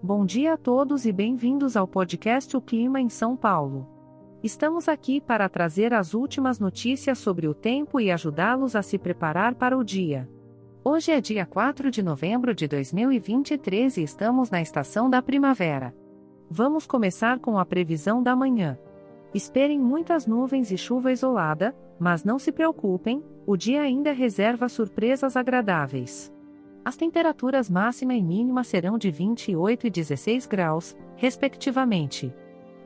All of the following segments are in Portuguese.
Bom dia a todos e bem-vindos ao podcast O Clima em São Paulo. Estamos aqui para trazer as últimas notícias sobre o tempo e ajudá-los a se preparar para o dia. Hoje é dia 4 de novembro de 2023 e estamos na estação da primavera. Vamos começar com a previsão da manhã. Esperem muitas nuvens e chuva isolada, mas não se preocupem, o dia ainda reserva surpresas agradáveis. As temperaturas máxima e mínima serão de 28 e 16 graus, respectivamente.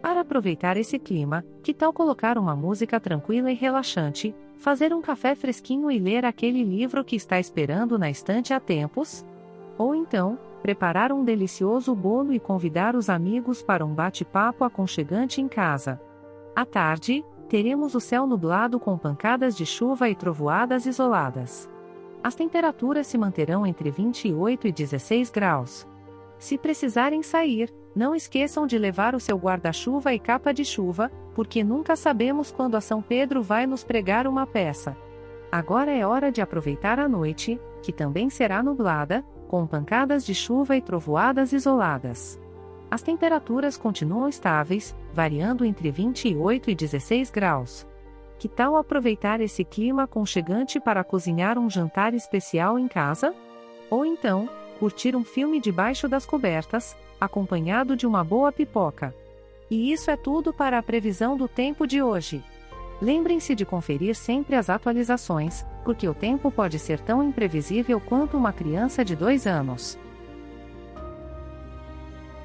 Para aproveitar esse clima, que tal colocar uma música tranquila e relaxante, fazer um café fresquinho e ler aquele livro que está esperando na estante há tempos? Ou então, preparar um delicioso bolo e convidar os amigos para um bate-papo aconchegante em casa. À tarde, teremos o céu nublado com pancadas de chuva e trovoadas isoladas. As temperaturas se manterão entre 28 e 16 graus. Se precisarem sair, não esqueçam de levar o seu guarda-chuva e capa de chuva, porque nunca sabemos quando a São Pedro vai nos pregar uma peça. Agora é hora de aproveitar a noite, que também será nublada, com pancadas de chuva e trovoadas isoladas. As temperaturas continuam estáveis, variando entre 28 e 16 graus. Que tal aproveitar esse clima aconchegante para cozinhar um jantar especial em casa? Ou então, curtir um filme debaixo das cobertas, acompanhado de uma boa pipoca. E isso é tudo para a previsão do tempo de hoje. Lembrem-se de conferir sempre as atualizações, porque o tempo pode ser tão imprevisível quanto uma criança de dois anos.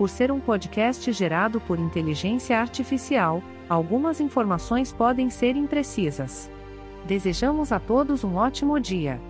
por ser um podcast gerado por inteligência artificial, algumas informações podem ser imprecisas. Desejamos a todos um ótimo dia.